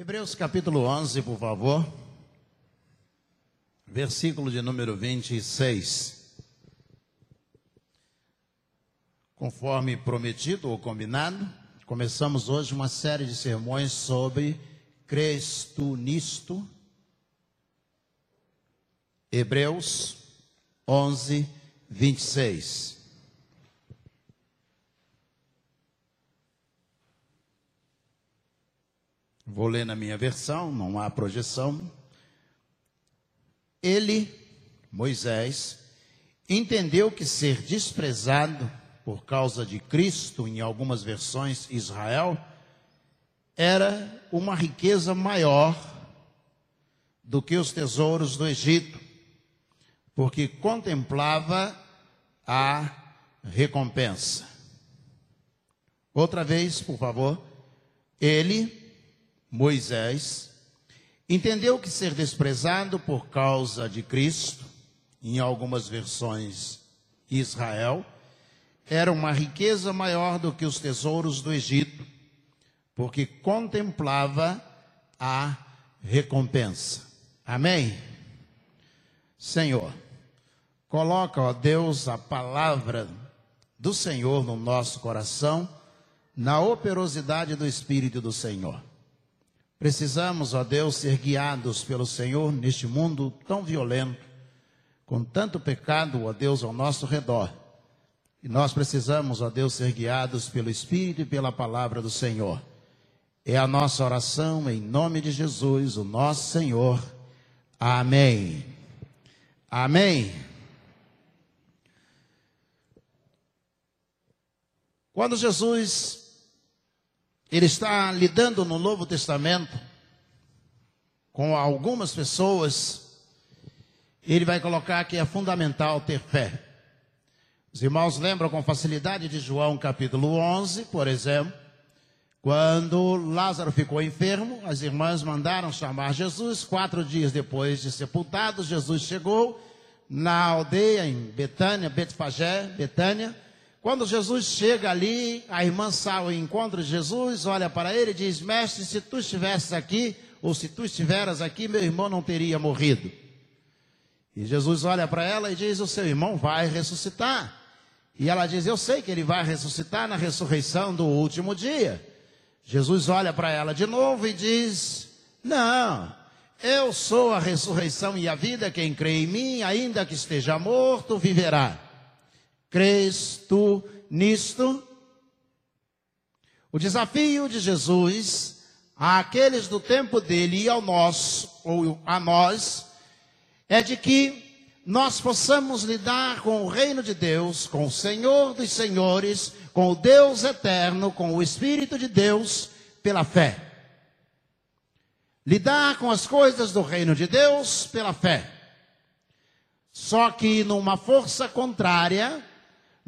Hebreus capítulo 11, por favor. Versículo de número 26. Conforme prometido ou combinado, começamos hoje uma série de sermões sobre Cristo nisto. Hebreus 11, 26. Vou ler na minha versão, não há projeção. Ele, Moisés, entendeu que ser desprezado por causa de Cristo, em algumas versões Israel, era uma riqueza maior do que os tesouros do Egito, porque contemplava a recompensa. Outra vez, por favor. Ele, Moisés, entendeu que ser desprezado por causa de Cristo, em algumas versões Israel, era uma riqueza maior do que os tesouros do Egito, porque contemplava a recompensa. Amém? Senhor, coloca, ó Deus, a palavra do Senhor no nosso coração, na operosidade do Espírito do Senhor. Precisamos, ó Deus, ser guiados pelo Senhor neste mundo tão violento, com tanto pecado, ó Deus, ao nosso redor. E nós precisamos, ó Deus, ser guiados pelo Espírito e pela palavra do Senhor. É a nossa oração em nome de Jesus, o nosso Senhor. Amém. Amém. Quando Jesus ele está lidando no Novo Testamento com algumas pessoas, ele vai colocar que é fundamental ter fé. Os irmãos lembram com facilidade de João capítulo 11, por exemplo, quando Lázaro ficou enfermo, as irmãs mandaram chamar Jesus. Quatro dias depois de sepultado, Jesus chegou na aldeia em Betânia, Betfagé, Betânia. Quando Jesus chega ali, a irmã encontro de Jesus, olha para ele e diz: Mestre, se tu estivesses aqui, ou se tu estiveras aqui, meu irmão não teria morrido. E Jesus olha para ela e diz: O seu irmão vai ressuscitar. E ela diz: Eu sei que ele vai ressuscitar na ressurreição do último dia. Jesus olha para ela de novo e diz: Não, eu sou a ressurreição e a vida. Quem crê em mim, ainda que esteja morto, viverá. Crês tu nisto? O desafio de Jesus àqueles do tempo dele e ao nosso, ou a nós, é de que nós possamos lidar com o reino de Deus, com o Senhor dos Senhores, com o Deus eterno, com o Espírito de Deus, pela fé. Lidar com as coisas do reino de Deus pela fé. Só que numa força contrária,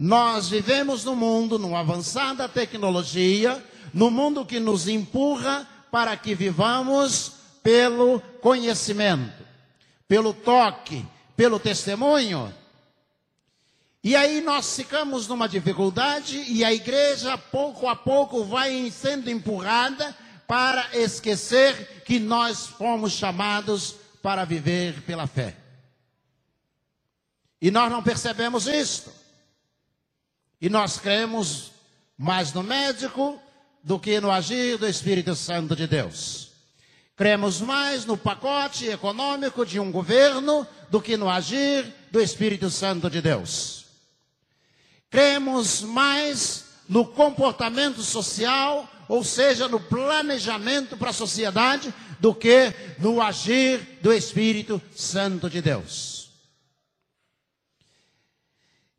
nós vivemos no mundo, numa avançada tecnologia, no mundo que nos empurra para que vivamos pelo conhecimento, pelo toque, pelo testemunho. E aí nós ficamos numa dificuldade e a igreja pouco a pouco vai sendo empurrada para esquecer que nós fomos chamados para viver pela fé. E nós não percebemos isto. E nós cremos mais no médico do que no agir do Espírito Santo de Deus. Cremos mais no pacote econômico de um governo do que no agir do Espírito Santo de Deus. Cremos mais no comportamento social, ou seja, no planejamento para a sociedade, do que no agir do Espírito Santo de Deus.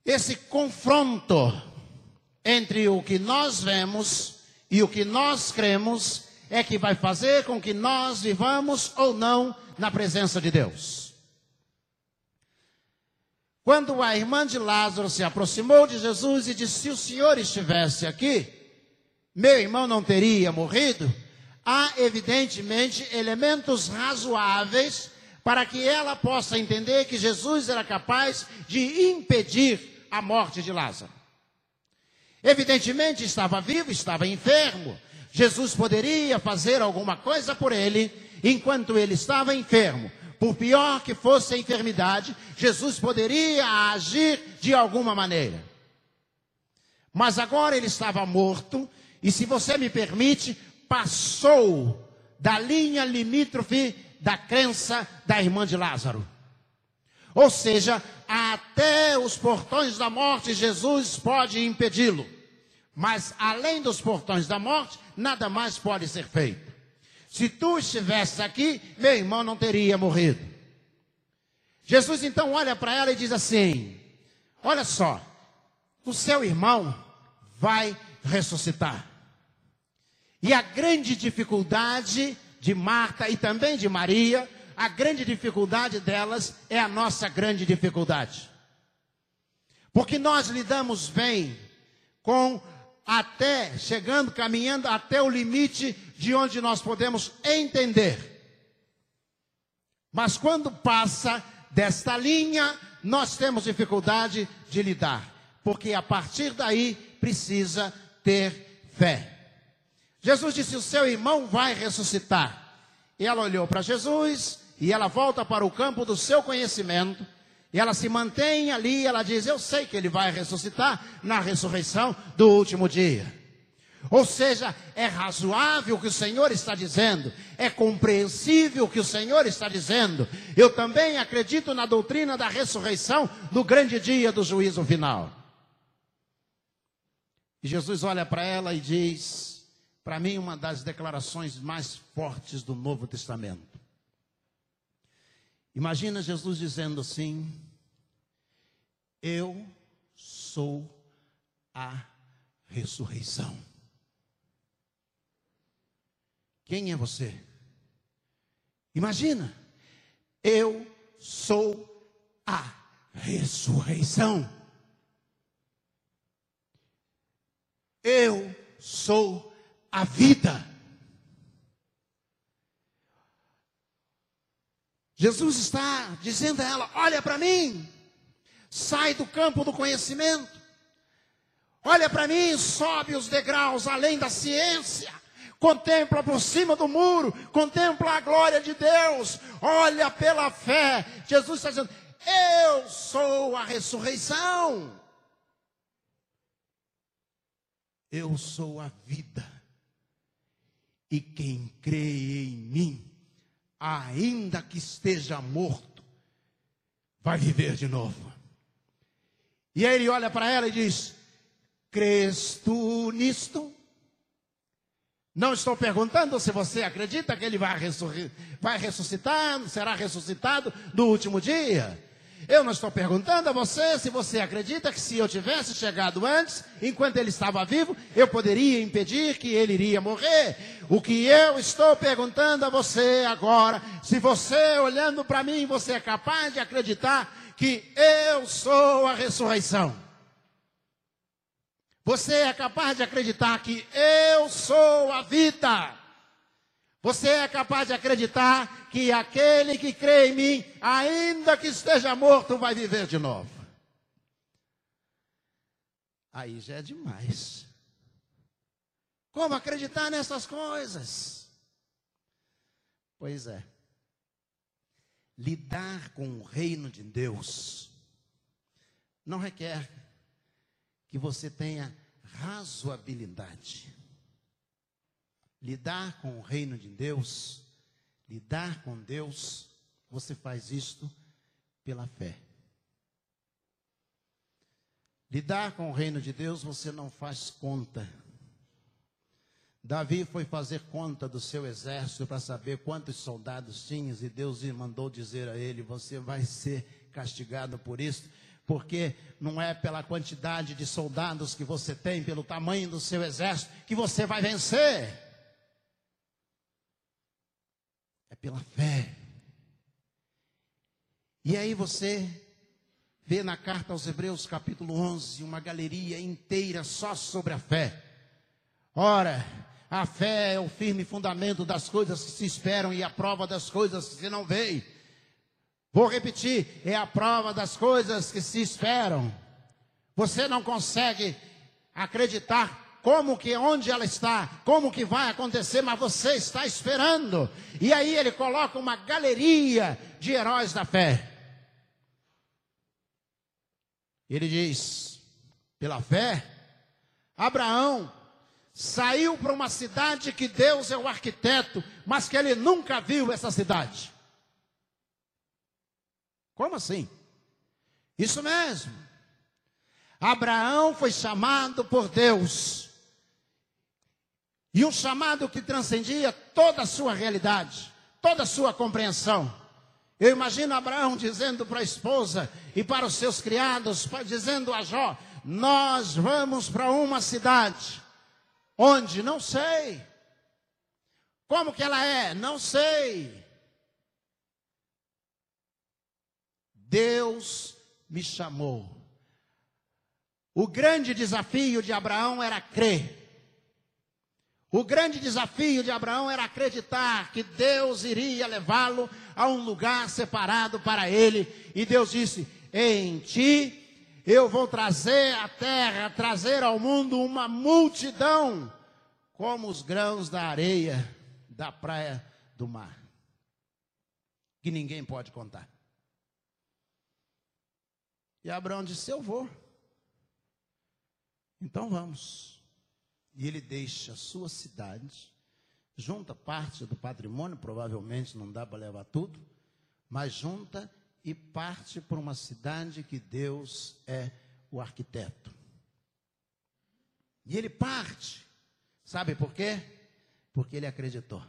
Esse confronto entre o que nós vemos e o que nós cremos é que vai fazer com que nós vivamos ou não na presença de Deus. Quando a irmã de Lázaro se aproximou de Jesus e disse: Se o senhor estivesse aqui, meu irmão não teria morrido. Há, evidentemente, elementos razoáveis para que ela possa entender que Jesus era capaz de impedir a morte de Lázaro. Evidentemente estava vivo, estava enfermo, Jesus poderia fazer alguma coisa por ele enquanto ele estava enfermo. Por pior que fosse a enfermidade, Jesus poderia agir de alguma maneira. Mas agora ele estava morto, e se você me permite, passou da linha limítrofe da crença da irmã de Lázaro. Ou seja, até os portões da morte, Jesus pode impedi-lo. Mas além dos portões da morte, nada mais pode ser feito. Se tu estivesse aqui, meu irmão não teria morrido. Jesus então olha para ela e diz assim: Olha só, o seu irmão vai ressuscitar. E a grande dificuldade de Marta e também de Maria, a grande dificuldade delas é a nossa grande dificuldade. Porque nós lidamos bem com até, chegando, caminhando até o limite de onde nós podemos entender. Mas quando passa desta linha, nós temos dificuldade de lidar. Porque a partir daí precisa ter fé. Jesus disse: O seu irmão vai ressuscitar. E ela olhou para Jesus e ela volta para o campo do seu conhecimento. E ela se mantém ali, ela diz: Eu sei que ele vai ressuscitar na ressurreição do último dia. Ou seja, é razoável o que o Senhor está dizendo, é compreensível o que o Senhor está dizendo. Eu também acredito na doutrina da ressurreição no grande dia do juízo final. E Jesus olha para ela e diz: para mim, uma das declarações mais fortes do Novo Testamento. Imagina Jesus dizendo assim: Eu sou a ressurreição. Quem é você? Imagina, eu sou a ressurreição. Eu sou a vida. Jesus está dizendo a ela: olha para mim, sai do campo do conhecimento, olha para mim, sobe os degraus além da ciência, contempla por cima do muro, contempla a glória de Deus, olha pela fé. Jesus está dizendo: eu sou a ressurreição, eu sou a vida, e quem crê em mim, ainda que esteja morto, vai viver de novo. E aí ele olha para ela e diz: Crês tu nisto? Não estou perguntando se você acredita que ele vai, vai ressuscitar, será ressuscitado no último dia. Eu não estou perguntando a você se você acredita que se eu tivesse chegado antes, enquanto ele estava vivo, eu poderia impedir que ele iria morrer. O que eu estou perguntando a você agora, se você olhando para mim, você é capaz de acreditar que eu sou a ressurreição. Você é capaz de acreditar que eu sou a vida. Você é capaz de acreditar que aquele que crê em mim, ainda que esteja morto, vai viver de novo. Aí já é demais. Como acreditar nessas coisas? Pois é. Lidar com o reino de Deus não requer que você tenha razoabilidade lidar com o reino de Deus, lidar com Deus, você faz isto pela fé. Lidar com o reino de Deus, você não faz conta. Davi foi fazer conta do seu exército para saber quantos soldados tinha, e Deus mandou dizer a ele: Você vai ser castigado por isso, porque não é pela quantidade de soldados que você tem, pelo tamanho do seu exército, que você vai vencer é pela fé. E aí você vê na carta aos Hebreus, capítulo 11, uma galeria inteira só sobre a fé. Ora, a fé é o firme fundamento das coisas que se esperam e a prova das coisas que se não veem. Vou repetir, é a prova das coisas que se esperam. Você não consegue acreditar como que onde ela está, como que vai acontecer, mas você está esperando. E aí ele coloca uma galeria de heróis da fé. Ele diz: pela fé, Abraão saiu para uma cidade que Deus é o arquiteto, mas que ele nunca viu essa cidade. Como assim? Isso mesmo. Abraão foi chamado por Deus. E um chamado que transcendia toda a sua realidade, toda a sua compreensão. Eu imagino Abraão dizendo para a esposa e para os seus criados, dizendo a Jó: Nós vamos para uma cidade. Onde? Não sei. Como que ela é? Não sei. Deus me chamou. O grande desafio de Abraão era crer. O grande desafio de Abraão era acreditar que Deus iria levá-lo a um lugar separado para ele. E Deus disse: Em ti eu vou trazer à terra, trazer ao mundo uma multidão, como os grãos da areia da praia do mar, que ninguém pode contar. E Abraão disse: Eu vou. Então vamos. E ele deixa a sua cidade, junta parte do patrimônio, provavelmente não dá para levar tudo, mas junta e parte para uma cidade que Deus é o arquiteto. E ele parte. Sabe por quê? Porque ele acreditou.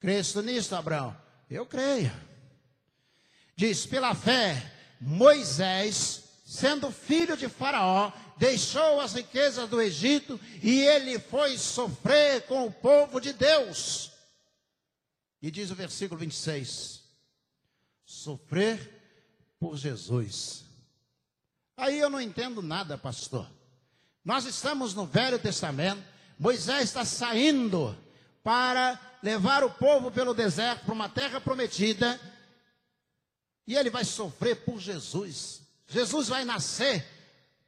Crês nisso, Abraão? Eu creio. Diz, pela fé, Moisés, sendo filho de Faraó, deixou as riquezas do Egito e ele foi sofrer com o povo de Deus. E diz o versículo 26: sofrer por Jesus. Aí eu não entendo nada, pastor. Nós estamos no Velho Testamento, Moisés está saindo para levar o povo pelo deserto para uma terra prometida. E ele vai sofrer por Jesus. Jesus vai nascer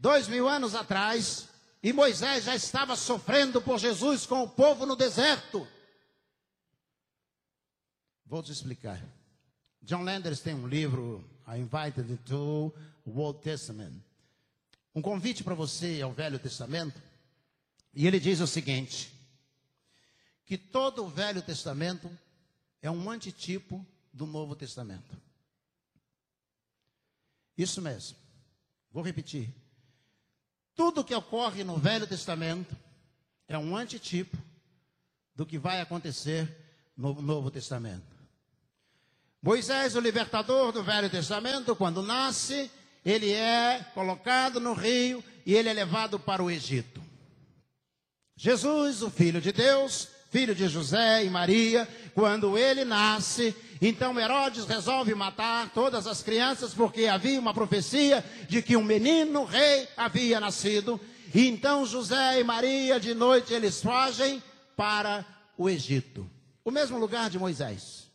dois mil anos atrás. E Moisés já estava sofrendo por Jesus com o povo no deserto. Vou te explicar. John Landers tem um livro, I Invited to Old Testament. Um convite para você ao Velho Testamento. E ele diz o seguinte: que todo o Velho Testamento é um antitipo do Novo Testamento. Isso mesmo. Vou repetir. Tudo que ocorre no Velho Testamento é um antitipo do que vai acontecer no Novo Testamento. Moisés, o libertador do Velho Testamento, quando nasce, ele é colocado no rio e ele é levado para o Egito. Jesus, o Filho de Deus, filho de José e Maria, quando ele nasce, então Herodes resolve matar todas as crianças, porque havia uma profecia de que um menino rei havia nascido. E então José e Maria, de noite, eles fogem para o Egito o mesmo lugar de Moisés.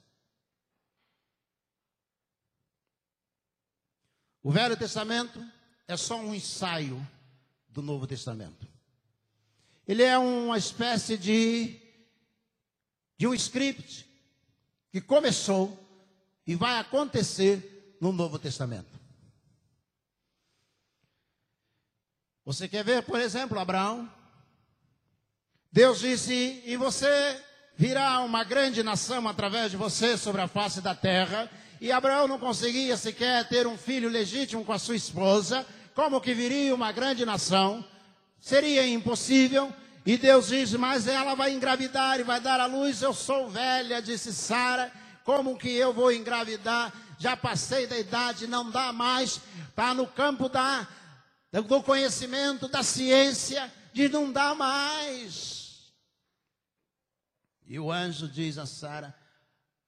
O Velho Testamento é só um ensaio do Novo Testamento. Ele é uma espécie de, de um script que começou e vai acontecer no Novo Testamento. Você quer ver, por exemplo, Abraão? Deus disse: E você virá uma grande nação através de você sobre a face da terra. E Abraão não conseguia sequer ter um filho legítimo com a sua esposa. Como que viria uma grande nação? Seria impossível. E Deus diz: Mas ela vai engravidar e vai dar à luz. Eu sou velha, disse Sara. Como que eu vou engravidar? Já passei da idade, não dá mais. Está no campo da, do conhecimento, da ciência, de não dá mais. E o anjo diz a Sara: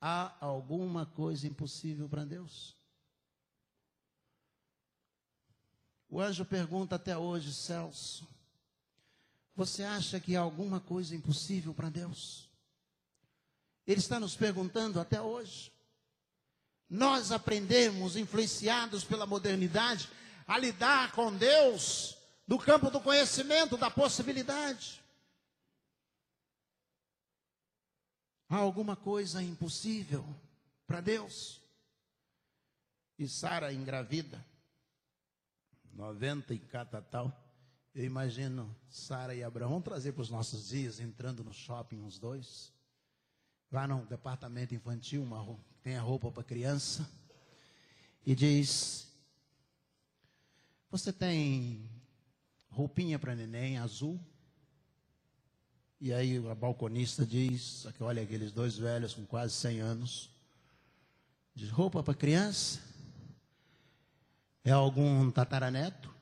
Há alguma coisa impossível para Deus? O anjo pergunta até hoje, Celso. Você acha que há alguma coisa impossível para Deus? Ele está nos perguntando até hoje. Nós aprendemos, influenciados pela modernidade, a lidar com Deus do campo do conhecimento, da possibilidade. Há alguma coisa impossível para Deus? E Sara engravida, 90 e catatal. Eu imagino Sara e Abraão, vamos trazer para os nossos dias, entrando no shopping uns dois. Lá no departamento infantil, uma, tem a roupa para criança. E diz: Você tem roupinha para neném azul? E aí a balconista diz, olha aqueles dois velhos com quase 100 anos, diz, roupa para criança? É algum tataraneto?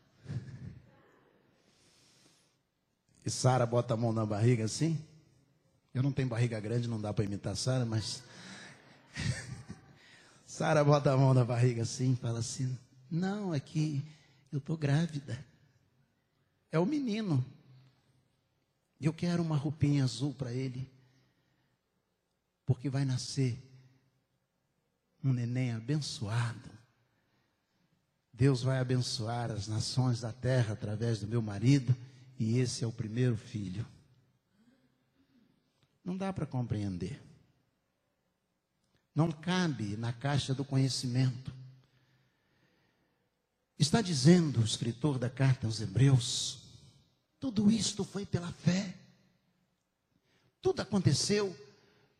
E Sara bota a mão na barriga assim. Eu não tenho barriga grande, não dá para imitar Sara, mas Sara bota a mão na barriga assim, fala assim: "Não, é que eu tô grávida. É o menino. Eu quero uma roupinha azul para ele, porque vai nascer um neném abençoado. Deus vai abençoar as nações da terra através do meu marido, e esse é o primeiro filho. Não dá para compreender. Não cabe na caixa do conhecimento. Está dizendo o escritor da carta aos Hebreus tudo isto foi pela fé. Tudo aconteceu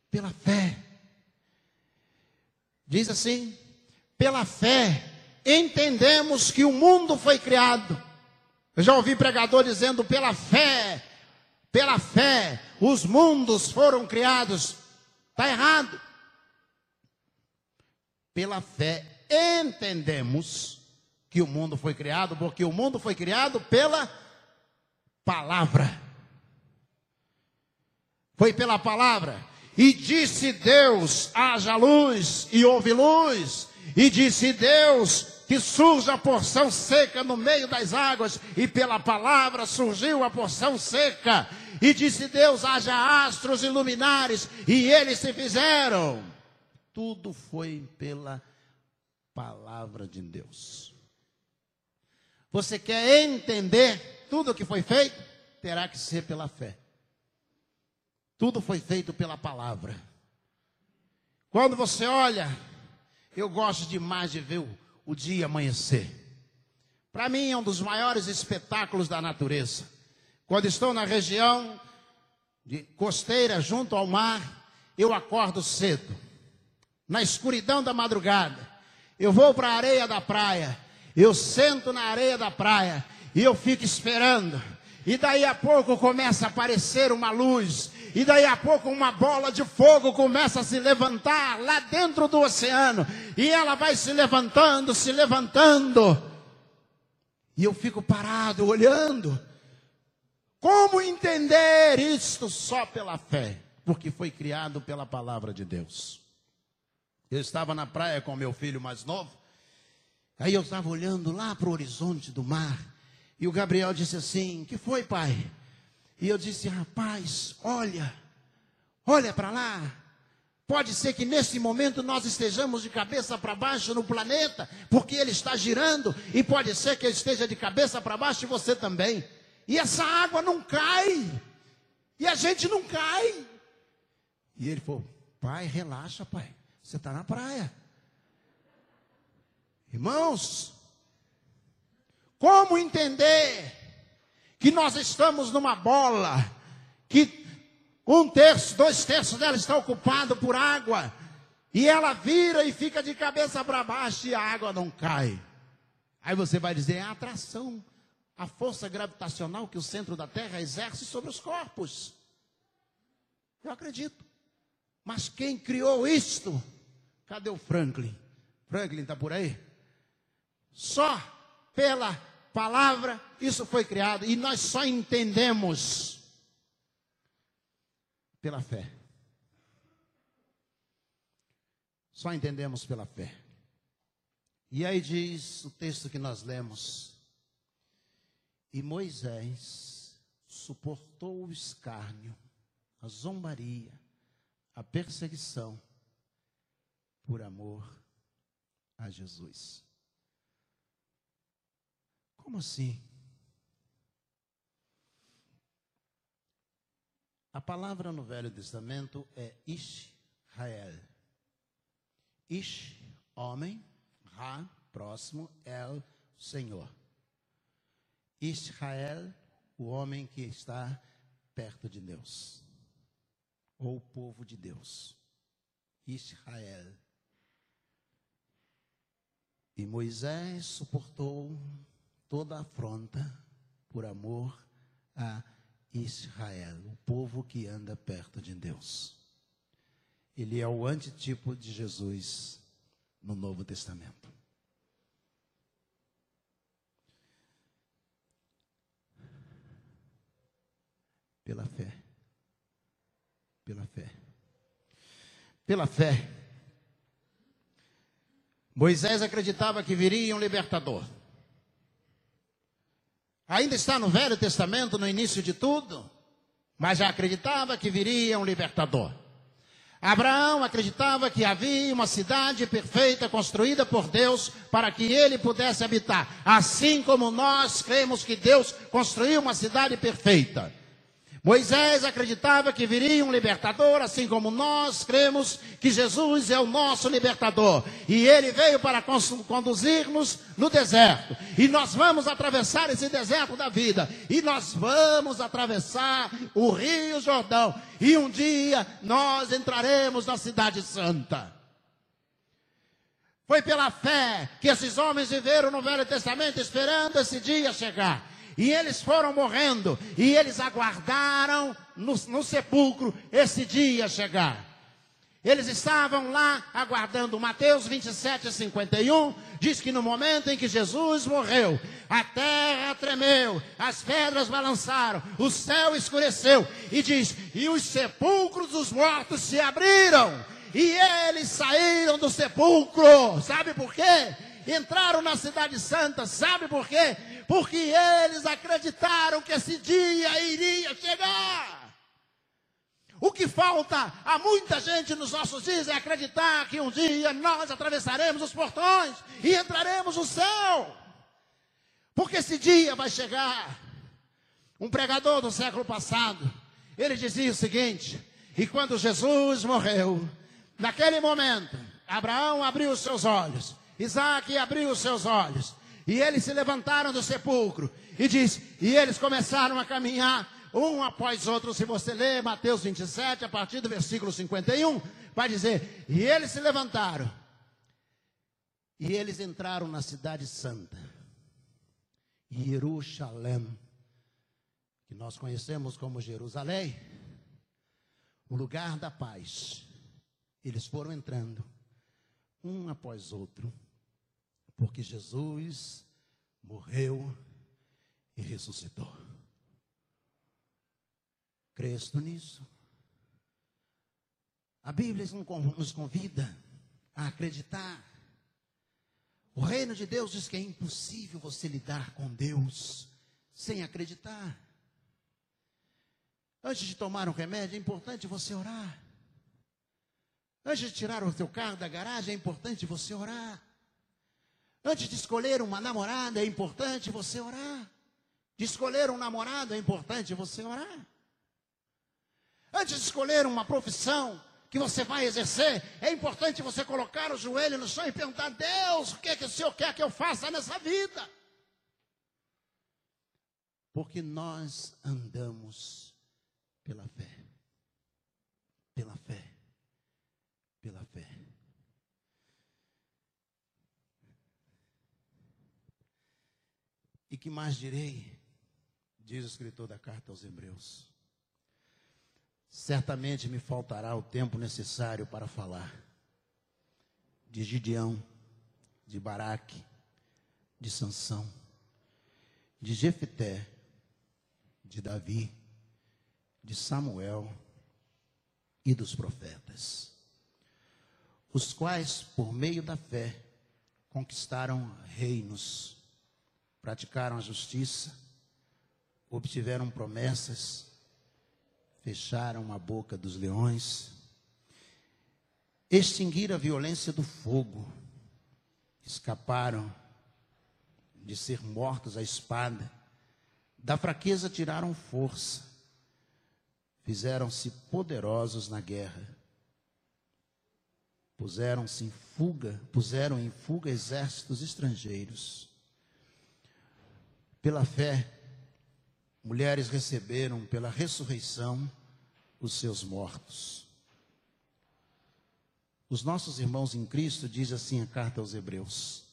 pela fé. Diz assim: pela fé entendemos que o mundo foi criado. Eu já ouvi pregador dizendo: pela fé, pela fé, os mundos foram criados. Está errado. Pela fé entendemos que o mundo foi criado, porque o mundo foi criado pela palavra. Foi pela palavra. E disse Deus: haja luz, e houve luz. E disse Deus: que surja a porção seca no meio das águas, e pela palavra surgiu a porção seca. E disse Deus: haja astros e luminares, e eles se fizeram. Tudo foi pela palavra de Deus. Você quer entender tudo o que foi feito terá que ser pela fé. Tudo foi feito pela palavra. Quando você olha, eu gosto demais de ver o, o dia amanhecer. Para mim é um dos maiores espetáculos da natureza. Quando estou na região costeira junto ao mar, eu acordo cedo. Na escuridão da madrugada, eu vou para a areia da praia. Eu sento na areia da praia e eu fico esperando. E daí a pouco começa a aparecer uma luz. E daí a pouco uma bola de fogo começa a se levantar lá dentro do oceano. E ela vai se levantando, se levantando. E eu fico parado olhando. Como entender isto só pela fé? Porque foi criado pela palavra de Deus. Eu estava na praia com meu filho mais novo. Aí eu estava olhando lá para o horizonte do mar. E o Gabriel disse assim: Que foi, pai? E eu disse: Rapaz, olha, olha para lá. Pode ser que nesse momento nós estejamos de cabeça para baixo no planeta, porque ele está girando, e pode ser que eu esteja de cabeça para baixo e você também. E essa água não cai, e a gente não cai. E ele falou: Pai, relaxa, pai, você está na praia. Irmãos, como entender que nós estamos numa bola, que um terço, dois terços dela está ocupado por água, e ela vira e fica de cabeça para baixo e a água não cai. Aí você vai dizer, é a atração, a força gravitacional que o centro da Terra exerce sobre os corpos. Eu acredito. Mas quem criou isto? Cadê o Franklin? Franklin está por aí? Só pela palavra, isso foi criado e nós só entendemos pela fé. Só entendemos pela fé. E aí diz o texto que nós lemos: E Moisés suportou o escárnio, a zombaria, a perseguição, por amor a Jesus. Como assim? A palavra no Velho Testamento é Israel. Ish, homem, Ra, próximo, El, Senhor. Israel, o homem que está perto de Deus, ou o povo de Deus. Israel. E Moisés suportou toda afronta por amor a Israel, o povo que anda perto de Deus. Ele é o antitipo de Jesus no Novo Testamento. Pela fé. Pela fé. Pela fé. Moisés acreditava que viria um libertador. Ainda está no Velho Testamento, no início de tudo, mas já acreditava que viria um libertador. Abraão acreditava que havia uma cidade perfeita construída por Deus para que ele pudesse habitar, assim como nós cremos que Deus construiu uma cidade perfeita. Moisés acreditava que viria um libertador, assim como nós cremos que Jesus é o nosso libertador. E ele veio para conduzir-nos no deserto. E nós vamos atravessar esse deserto da vida. E nós vamos atravessar o Rio Jordão. E um dia nós entraremos na Cidade Santa. Foi pela fé que esses homens viveram no Velho Testamento esperando esse dia chegar. E eles foram morrendo, e eles aguardaram no, no sepulcro esse dia chegar. Eles estavam lá aguardando. Mateus 27, 51 diz que no momento em que Jesus morreu, a terra tremeu, as pedras balançaram, o céu escureceu. E diz: E os sepulcros dos mortos se abriram, e eles saíram do sepulcro. Sabe por quê? Entraram na Cidade Santa, sabe por quê? porque eles acreditaram que esse dia iria chegar. O que falta a muita gente nos nossos dias é acreditar que um dia nós atravessaremos os portões e entraremos no céu. Porque esse dia vai chegar. Um pregador do século passado, ele dizia o seguinte: e quando Jesus morreu, naquele momento, Abraão abriu os seus olhos, Isaac abriu os seus olhos, e eles se levantaram do sepulcro. E diz: E eles começaram a caminhar um após outro. Se você ler Mateus 27, a partir do versículo 51, vai dizer: E eles se levantaram. E eles entraram na cidade santa, Jerusalém, que nós conhecemos como Jerusalém, o lugar da paz. Eles foram entrando, um após outro porque Jesus morreu e ressuscitou. Crês nisso? A Bíblia nos convida a acreditar. O reino de Deus diz que é impossível você lidar com Deus sem acreditar. Antes de tomar um remédio, é importante você orar. Antes de tirar o seu carro da garagem, é importante você orar. Antes de escolher uma namorada, é importante você orar. De escolher um namorado, é importante você orar. Antes de escolher uma profissão que você vai exercer, é importante você colocar o joelho no chão e perguntar: Deus, o que, é que o Senhor quer que eu faça nessa vida? Porque nós andamos pela fé. Pela fé. Pela fé. E que mais direi? Diz o escritor da carta aos Hebreus. Certamente me faltará o tempo necessário para falar de Gideão, de Baraque, de Sansão, de Jefité, de Davi, de Samuel e dos profetas, os quais, por meio da fé, conquistaram reinos praticaram a justiça, obtiveram promessas, fecharam a boca dos leões, extinguiram a violência do fogo, escaparam de ser mortos à espada, da fraqueza tiraram força, fizeram-se poderosos na guerra. Puseram-se em fuga, puseram em fuga exércitos estrangeiros. Pela fé, mulheres receberam pela ressurreição os seus mortos. Os nossos irmãos em Cristo, diz assim a carta aos Hebreus: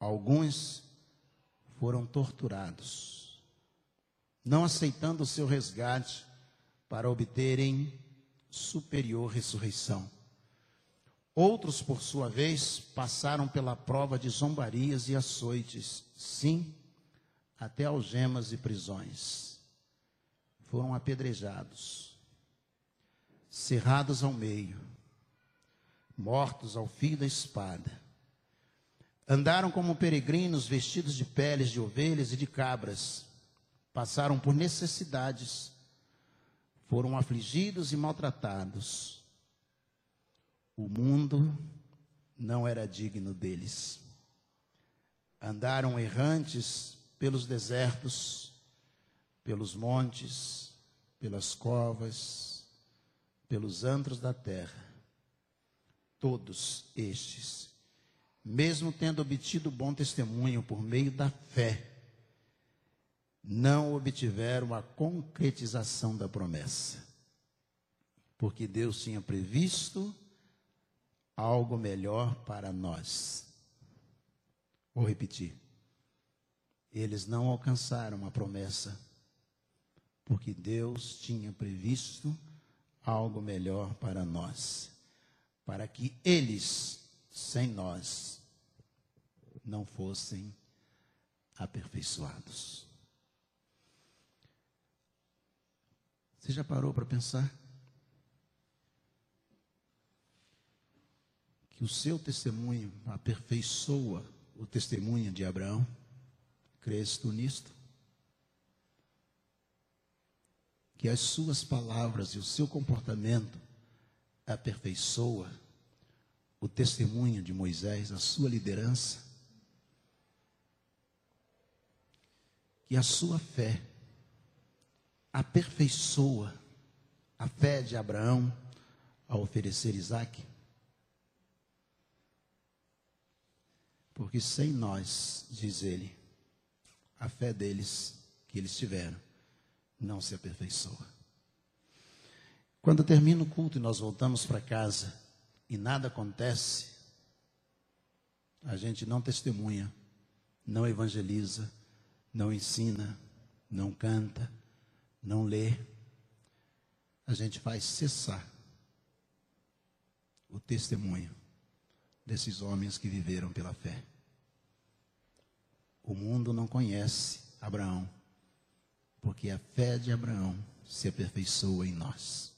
alguns foram torturados, não aceitando o seu resgate para obterem superior ressurreição. Outros, por sua vez, passaram pela prova de zombarias e açoites, sim, até algemas e prisões. Foram apedrejados, cerrados ao meio, mortos ao fio da espada. Andaram como peregrinos vestidos de peles de ovelhas e de cabras. Passaram por necessidades, foram afligidos e maltratados. O mundo não era digno deles. Andaram errantes pelos desertos, pelos montes, pelas covas, pelos antros da terra. Todos estes, mesmo tendo obtido bom testemunho por meio da fé, não obtiveram a concretização da promessa. Porque Deus tinha previsto algo melhor para nós. Vou repetir. Eles não alcançaram a promessa, porque Deus tinha previsto algo melhor para nós, para que eles, sem nós, não fossem aperfeiçoados. Você já parou para pensar? Que o seu testemunho aperfeiçoa o testemunho de Abraão? Crês tu nisto? Que as suas palavras e o seu comportamento aperfeiçoa o testemunho de Moisés, a sua liderança? Que a sua fé aperfeiçoa a fé de Abraão ao oferecer Isaac? Porque sem nós, diz ele, a fé deles que eles tiveram não se aperfeiçoa. Quando termina o culto e nós voltamos para casa e nada acontece, a gente não testemunha, não evangeliza, não ensina, não canta, não lê. A gente faz cessar o testemunho desses homens que viveram pela fé. O mundo não conhece Abraão, porque a fé de Abraão se aperfeiçoa em nós.